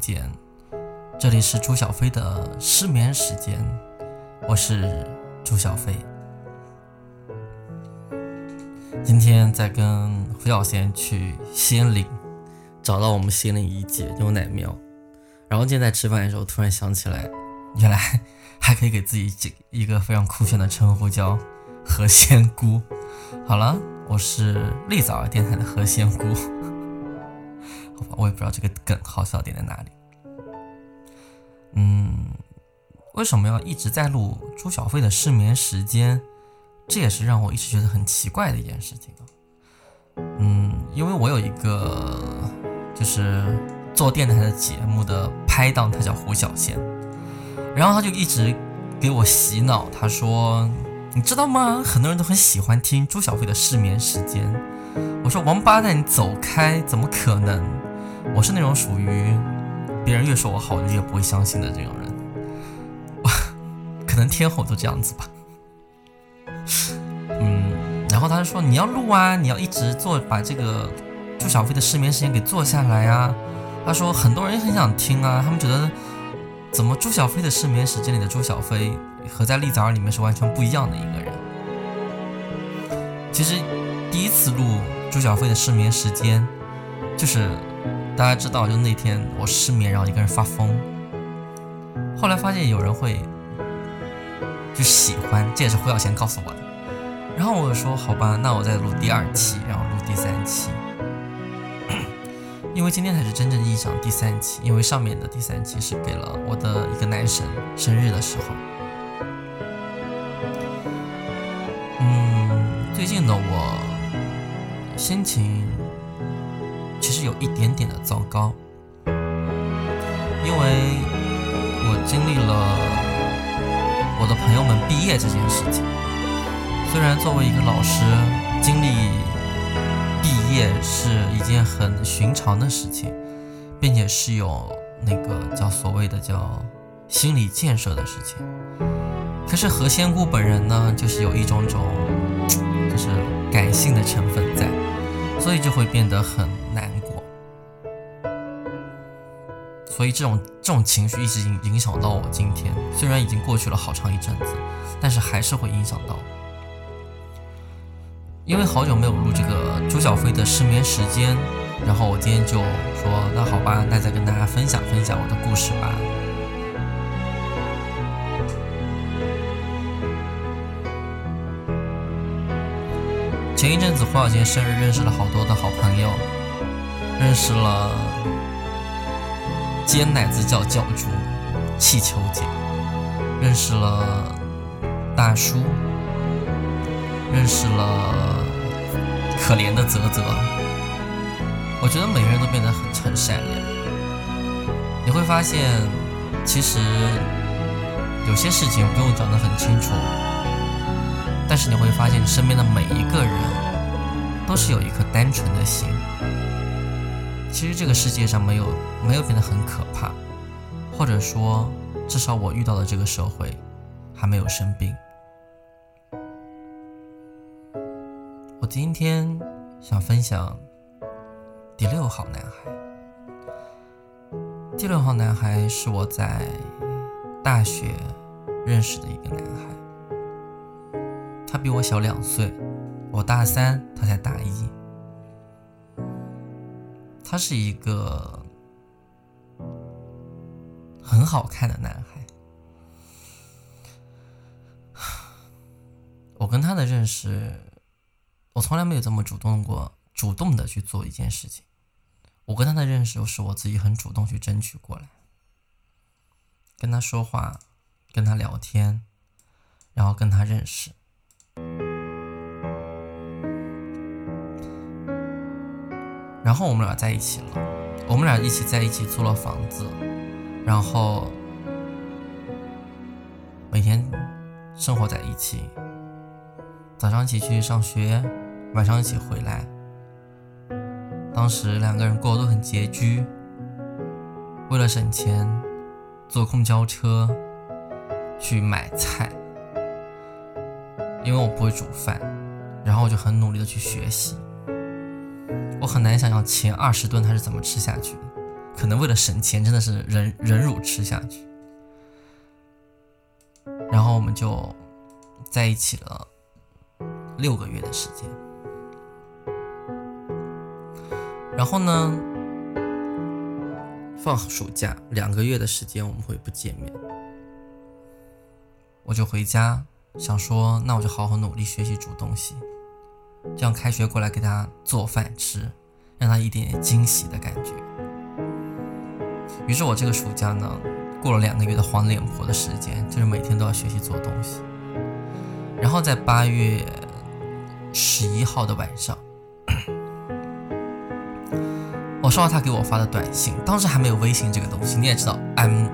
Hello，好久不见，这里是朱小飞的失眠时间，我是朱小飞。今天在跟胡小贤去仙林，找到我们仙灵一姐牛奶喵，然后今天在吃饭的时候突然想起来，原来还可以给自己一个非常酷炫的称呼，叫何仙姑。好了，我是栗枣儿电台的何仙姑。我也不知道这个梗好笑点在哪里。嗯，为什么要一直在录朱小飞的失眠时间？这也是让我一直觉得很奇怪的一件事情啊嗯，因为我有一个就是做电台的节目的拍档，他叫胡小贤，然后他就一直给我洗脑，他说：“你知道吗？很多人都很喜欢听朱小飞的失眠时间。”我说：“王八蛋，你走开！怎么可能？”我是那种属于别人越说我好，我就越不会相信的这种人。可能天后都这样子吧。嗯，然后他就说你要录啊，你要一直做，把这个朱小飞的失眠时间给做下来啊。他说很多人很想听啊，他们觉得怎么朱小飞的失眠时间里的朱小飞和在栗子儿里面是完全不一样的一个人。其实第一次录朱小飞的失眠时间，就是。大家知道，就那天我失眠，然后一个人发疯。后来发现有人会就喜欢，这也是胡小贤告诉我的。然后我说好吧，那我再录第二期，然后录第三期。因为今天才是真正意义上第三期，因为上面的第三期是给了我的一个男神生日的时候。嗯，最近的我心情。其实有一点点的糟糕，因为我经历了我的朋友们毕业这件事情。虽然作为一个老师，经历毕业是一件很寻常的事情，并且是有那个叫所谓的叫心理建设的事情。可是何仙姑本人呢，就是有一种种就是感性的成分在，所以就会变得很。难过，所以这种这种情绪一直影影响到我今天。虽然已经过去了好长一阵子，但是还是会影响到。因为好久没有录这个朱小飞的失眠时间，然后我今天就说，那好吧，那再跟大家分享分享我的故事吧。前一阵子胡小贤生日，认识了好多的好朋友。认识了尖奶子教教主气球姐，认识了大叔，认识了可怜的泽泽。我觉得每个人都变得很很善良。你会发现，其实有些事情不用讲得很清楚，但是你会发现，你身边的每一个人都是有一颗单纯的心。其实这个世界上没有没有变得很可怕，或者说，至少我遇到的这个社会还没有生病。我今天想分享第六号男孩。第六号男孩是我在大学认识的一个男孩，他比我小两岁，我大三，他才大一。他是一个很好看的男孩。我跟他的认识，我从来没有这么主动过，主动的去做一件事情。我跟他的认识，是我自己很主动去争取过来，跟他说话，跟他聊天，然后跟他认识。然后我们俩在一起了，我们俩一起在一起租了房子，然后每天生活在一起，早上一起去上学，晚上一起回来。当时两个人过得都很拮据，为了省钱，坐公交车去买菜，因为我不会煮饭，然后我就很努力的去学习。很难想象前二十顿他是怎么吃下去的，可能为了省钱，真的是忍忍辱吃下去。然后我们就在一起了六个月的时间。然后呢，放暑假两个月的时间我们会不见面，我就回家想说，那我就好好努力学习煮东西，这样开学过来给他做饭吃，让他一点点惊喜的感觉。于是我这个暑假呢，过了两个月的黄脸婆的时间，就是每天都要学习做东西。然后在八月十一号的晚上，我收到他给我发的短信，当时还没有微信这个东西，你也知道，嗯，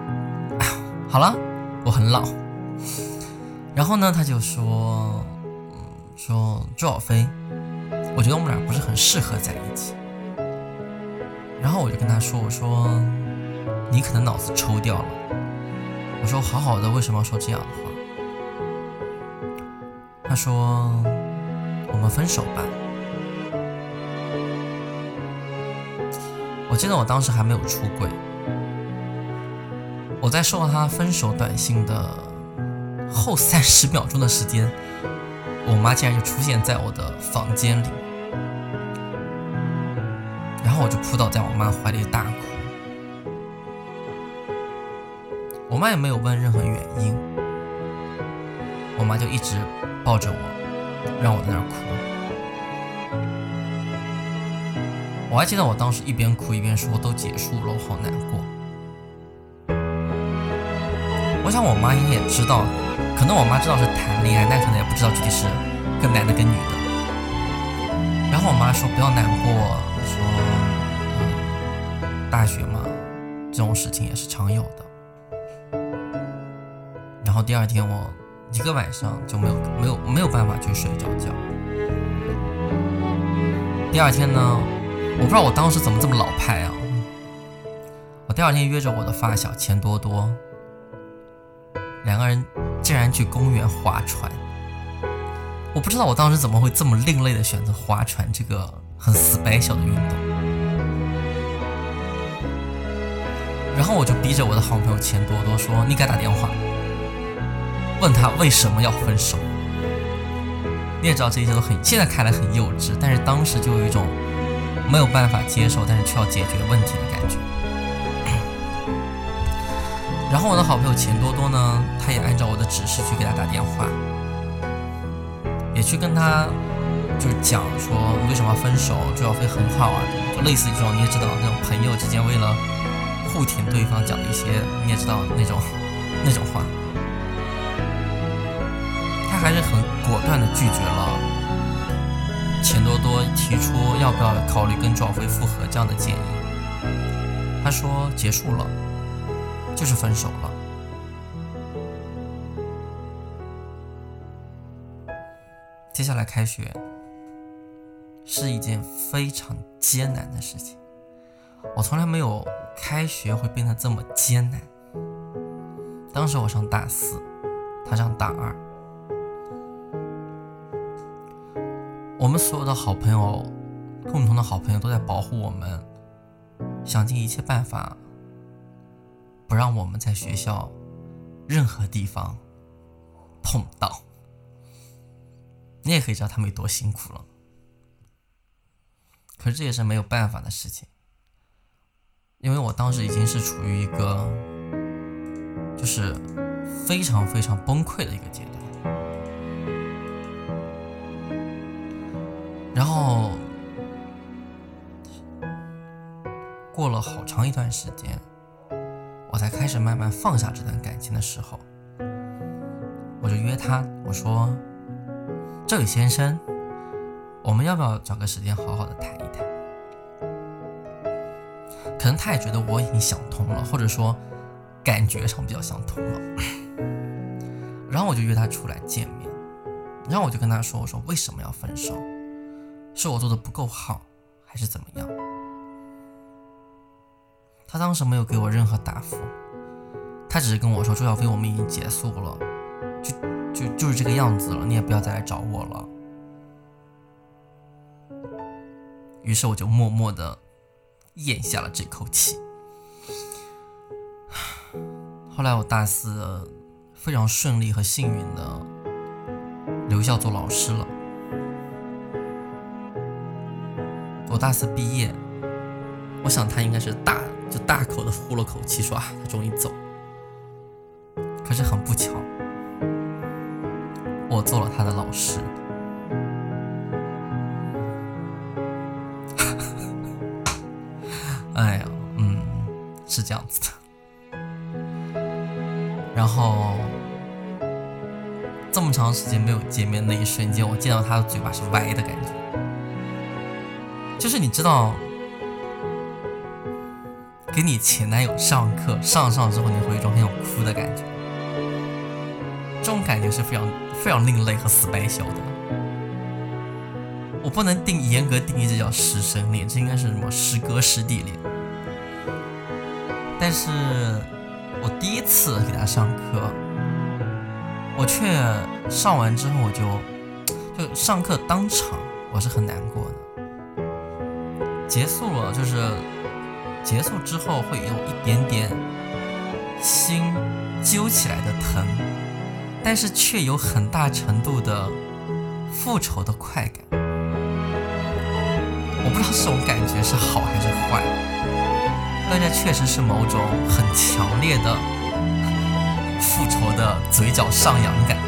好了，我很老。然后呢，他就说，说朱小飞，我觉得我们俩不是很适合在一起。然后我就跟他说，我说。你可能脑子抽掉了。我说好好的，为什么要说这样的话？他说我们分手吧。我记得我当时还没有出轨。我在收到他分手短信的后三十秒钟的时间，我妈竟然就出现在我的房间里，后我就扑倒在我妈怀里大哭。我妈也没有问任何原因，我妈就一直抱着我，让我在那儿哭。我还记得我当时一边哭一边说：“都结束了，我好难过。”我想我妈应该也知道，可能我妈知道是谈恋爱，但可能也不知道具体是跟男的跟女的。然后我妈说：“不要难过，大学嘛，这种事情也是常有的。”然后第二天我一个晚上就没有没有没有办法去睡着觉。第二天呢，我不知道我当时怎么这么老派啊！我第二天约着我的发小钱多多，两个人竟然去公园划船。我不知道我当时怎么会这么另类的选择划船这个很 special 的运动。然后我就逼着我的好朋友钱多多说：“你给他打电话。”问他为什么要分手？你也知道这一切都很，现在看来很幼稚，但是当时就有一种没有办法接受，但是却要解决问题的感觉。然后我的好朋友钱多多呢，他也按照我的指示去给他打电话，也去跟他就是讲说为什么要分手，朱小飞很好啊，就类似于这种你也知道那种朋友之间为了不听对方讲一些你也知道那种那种话。他还是很果断的拒绝了钱多多提出要不要考虑跟赵飞复合这样的建议。他说结束了，就是分手了。接下来开学是一件非常艰难的事情，我从来没有开学会变得这么艰难。当时我上大四，他上大二。我们所有的好朋友，共同的好朋友都在保护我们，想尽一切办法，不让我们在学校任何地方碰到。你也可以知道他们有多辛苦了。可是这也是没有办法的事情，因为我当时已经是处于一个，就是非常非常崩溃的一个阶段。然后过了好长一段时间，我才开始慢慢放下这段感情的时候，我就约他，我说：“这位先生，我们要不要找个时间好好的谈一谈？”可能他也觉得我已经想通了，或者说感觉上比较想通了。然后我就约他出来见面，然后我就跟他说：“我说为什么要分手？”是我做的不够好，还是怎么样？他当时没有给我任何答复，他只是跟我说：“朱小飞，我们已经结束了，就就就是这个样子了，你也不要再来找我了。”于是我就默默的咽下了这口气。后来我大四非常顺利和幸运的留校做老师了。我大四毕业，我想他应该是大就大口的呼了口气，说啊，他终于走。可是很不巧，我做了他的老师。是这样子的。然后这么长时间没有见面，那一瞬间，我见到他的嘴巴是歪的感觉。就是你知道，给你前男友上课上上之后，你会有一种很想哭的感觉。这种感觉是非常非常另类和 special 的。我不能定严格定义这叫师生恋，这应该是什么师哥师弟恋。但是我第一次给他上课，我却上完之后我就就上课当场我是很难过的。结束了就是结束之后会有一点点心揪起来的疼，但是却有很大程度的复仇的快感。我不知道这种感觉是好还是坏，但这确实是某种很强烈的复仇的嘴角上扬感。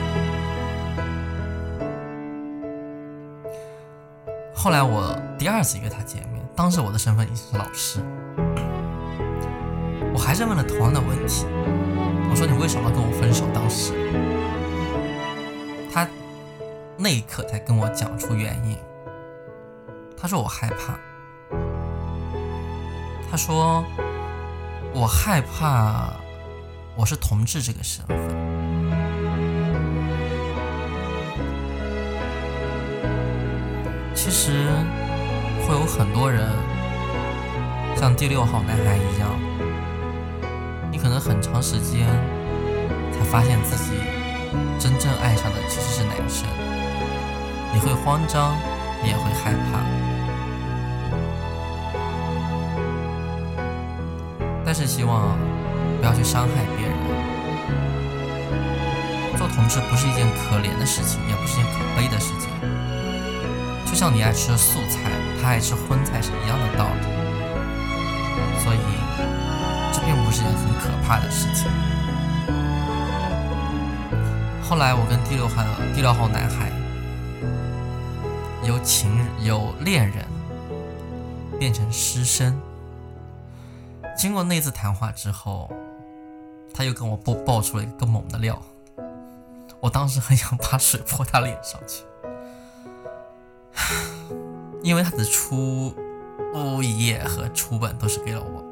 后来我第二次约他见面，当时我的身份已经是老师，我还是问了同样的问题，我说你为什么要跟我分手？当时他那一刻才跟我讲出原因。他说我害怕，说我害怕我是同志这个身份。其实会有很多人像第六号男孩一样，你可能很长时间才发现自己真正爱上的其实是男生，你会慌张，你也会害怕，是希望不要去伤害别人。做同志不是一件可怜的事情，也不是一件可悲的事情。就像你爱吃素菜，他爱吃荤菜是一样的道理，所以这并不是件很可怕的事情。后来我跟第六号第六号男孩由情人由恋人变成师生，经过那次谈话之后，他又跟我爆爆出了一个猛的料，我当时很想把水泼他脸上去。因为他的初物业和初本都是给了我，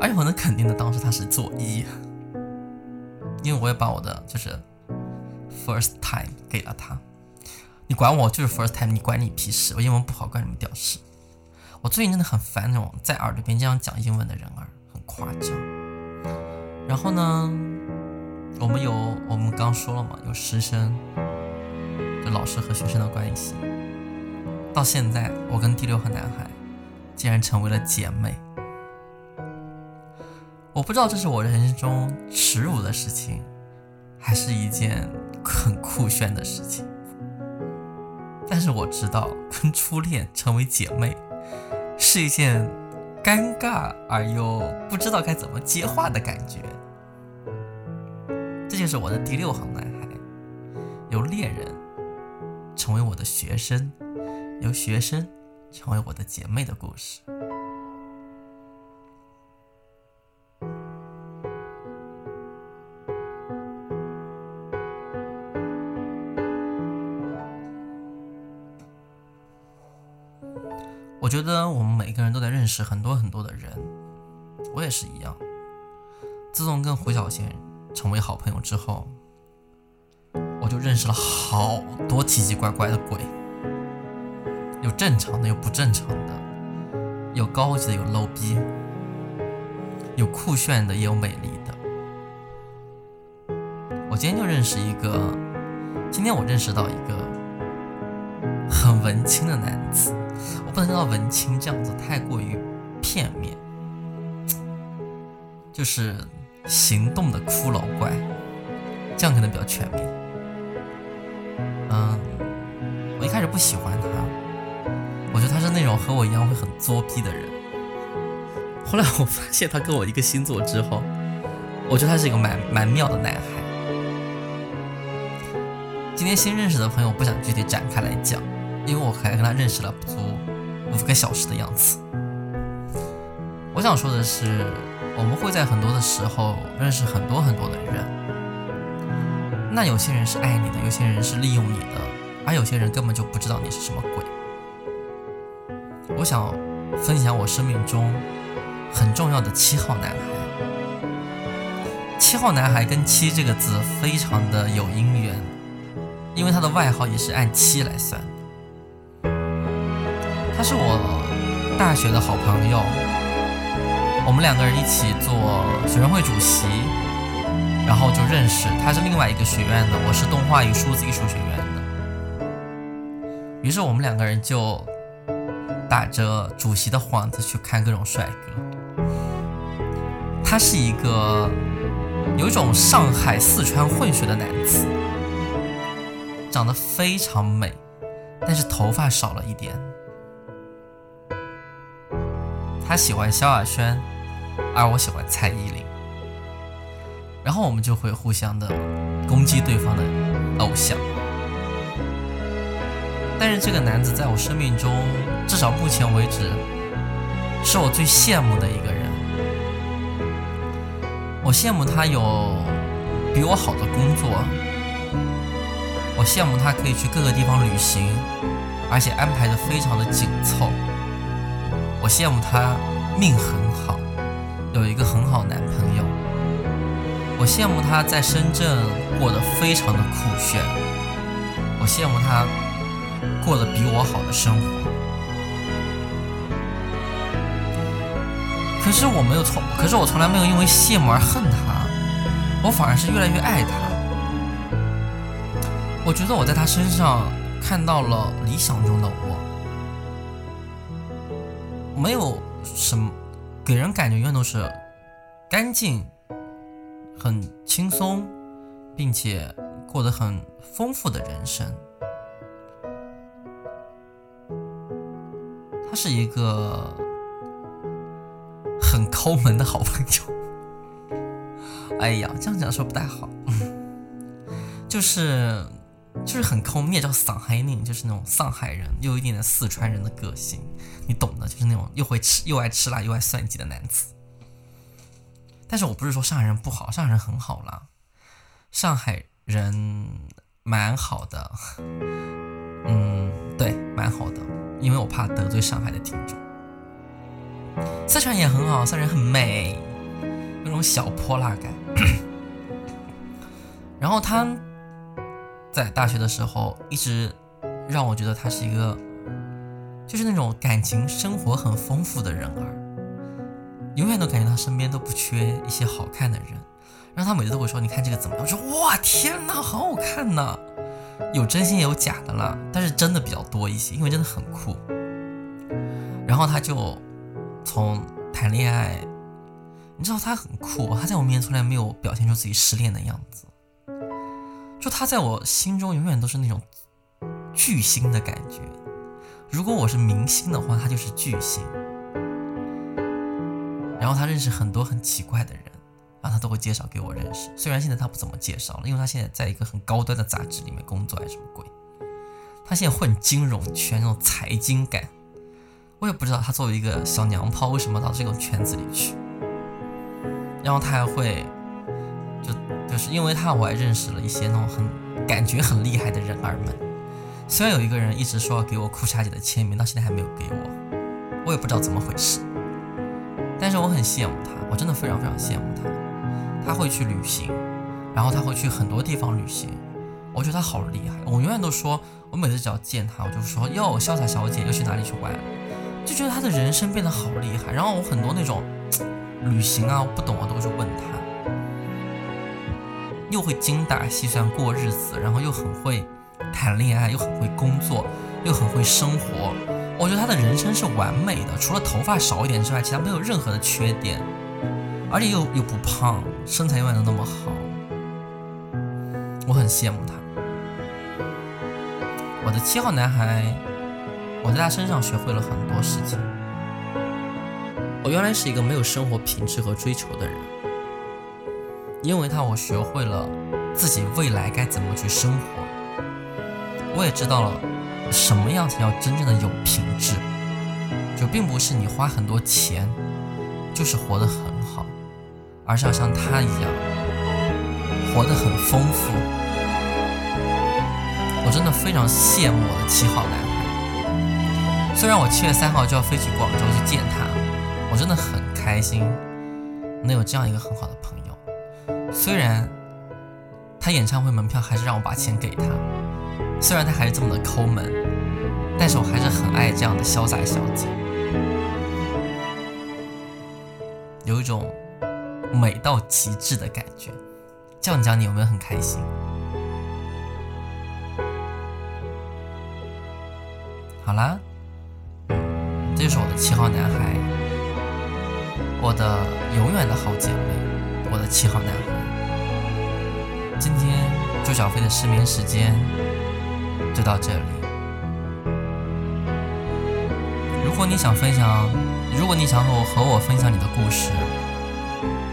而且我能肯定的，当时他是做一，因为我也把我的就是 first time 给了他。你管我就是 first time，你管你屁事！我英文不好，管你们屌事！我最近真的很烦那种在耳朵边这样讲英文的人儿，很夸张。然后呢，我们有我们刚说了嘛，有师生。就老师和学生的关系，到现在，我跟第六和男孩竟然成为了姐妹。我不知道这是我人生中耻辱的事情，还是一件很酷炫的事情。但是我知道，跟初恋成为姐妹是一件尴尬而又不知道该怎么接话的感觉。这就是我的第六行男孩，由恋人。成为我的学生，由学生成为我的姐妹的故事。识很多很多的人，我也是一样。自从跟胡小贤成为好朋友之后。我就认识了好多奇奇怪怪的鬼，有正常的，有不正常的，有高级的，有 low 逼，有酷炫的，也有美丽的。我今天就认识一个，今天我认识到一个很文青的男子，不能叫文青这样子太过于片面，就是行动的骷髅怪，这样可能比较全面。嗯，我一开始不喜欢他，我觉得他是那种和我一样会很作逼的人。后来我发现他跟我一个星座之后，我觉得他是一个蛮蛮妙的男孩。今天新认识的朋友不想具体展开来讲，因为我还跟他认识了不足五个小时的样子。我想说的是，我们会在很多的时候认识很多很多的人。那有些人是爱你的，有些人是利用你的，而有些人根本就不知道你是什么鬼。我想分享我生命中很重要的七号男孩。七号男孩跟七这个字非常的有姻缘。因为他的外号也是按七来算，他是我大学的好朋友，我们两个人一起做学生会主席，然后就认识。他是另外一个学院的，我是动画与数字艺术学院的，于是我们两个人就打着主席的幌子去看各种帅哥。他是一个有一种上海四川混血的男子。长得非常美，但是头发少了一点。他喜欢萧亚轩，而我喜欢蔡依林。然后我们就会互相的攻击对方的偶像。但是这个男子在我生命中，至少目前为止，是我最羡慕的一个人。我羡慕他有比我好的工作。我羡慕他可以去各个地方旅行，而且安排的非常的紧凑。我羡慕他命很好，有一个很好男朋友。我羡慕他在深圳过得非常的酷炫。我羡慕他过得比我好的生活。可是我没有从，可是我从来没有因为羡慕而恨他，我反而是越来越爱他。我觉得我在他身上看到了理想中的我，没有什么给人感觉永远都是干净、很轻松，并且过得很丰富的人生。他是一个很抠门的好朋友。哎呀，这样讲说不太好，就是。就是很抠，你也叫上海人，就是那种上海人，又有一点点四川人的个性，你懂的，就是那种又会吃又爱吃辣又爱算计的男子。但是我不是说上海人不好，上海人很好啦，上海人蛮好的，嗯，对，蛮好的，因为我怕得罪上海的听众。四川也很好，四川人很美，那种小泼辣感。然后他。在大学的时候，一直让我觉得他是一个，就是那种感情生活很丰富的人儿，永远都感觉他身边都不缺一些好看的人，然后他每次都会说：“你看这个怎么样？”我说：“哇，天哪，好好看呐！”有真心也有假的啦，但是真的比较多一些，因为真的很酷。然后他就从谈恋爱，你知道他很酷，他在我面前从来没有表现出自己失恋的样子。就他在我心中永远都是那种巨星的感觉。如果我是明星的话，他就是巨星。然后他认识很多很奇怪的人，然后他都会介绍给我认识。虽然现在他不怎么介绍了，因为他现在在一个很高端的杂志里面工作，还是什么鬼？他现在混金融圈，那种财经感。我也不知道他作为一个小娘炮，为什么到这种圈子里去。然后他还会。就就是因为他，我还认识了一些那种很感觉很厉害的人儿们。虽然有一个人一直说要给我裤衩姐的签名，到现在还没有给我，我也不知道怎么回事。但是我很羡慕他，我真的非常非常羡慕他。他会去旅行，然后他会去很多地方旅行，我觉得他好厉害。我永远都说，我每次只要见他，我就说哟，潇洒小姐又去哪里去玩？就觉得他的人生变得好厉害。然后我很多那种旅行啊，我不懂，啊都会去问他。又会精打细算过日子，然后又很会谈恋爱，又很会工作，又很会生活。我觉得他的人生是完美的，除了头发少一点之外，其他没有任何的缺点。而且又又不胖，身材永远都那么好，我很羡慕他。我的七号男孩，我在他身上学会了很多事情。我原来是一个没有生活品质和追求的人，因为他，我学会了自己未来该怎么去生活。我也知道了什么样才叫真正的有品质，就并不是你花很多钱就是活得很好，而是要像他一样活得很丰富。我真的非常羡慕我的七号男孩，虽然我七月三号就要飞去广州去见他。我真的很开心，能有这样一个很好的朋友。虽然他演唱会门票还是让我把钱给他，虽然他还是这么的抠门，但是我还是很爱这样的潇洒小姐，有一种美到极致的感觉。这样讲你有没有很开心？好啦，这就是我的七号男孩。我的永远的好姐妹，我的七号男孩。今天朱小飞的失眠时间就到这里。如果你想分享，如果你想和我和我分享你的故事，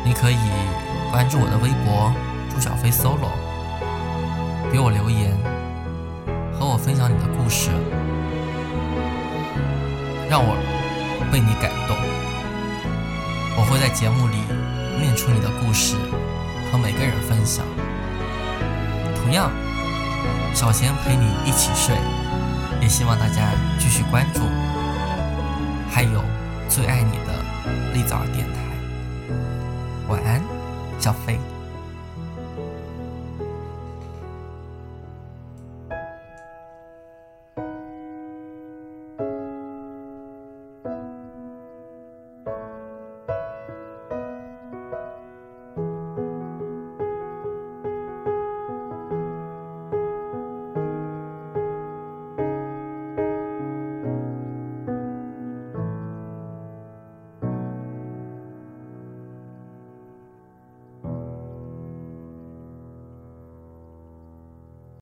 你可以关注我的微博朱小飞 solo，给我留言，和我分享你的故事，让我被你感动。我会在节目里念出你的故事，和每个人分享。同样，小贤陪你一起睡，也希望大家继续关注。还有最爱你的栗枣电台，晚安，小飞。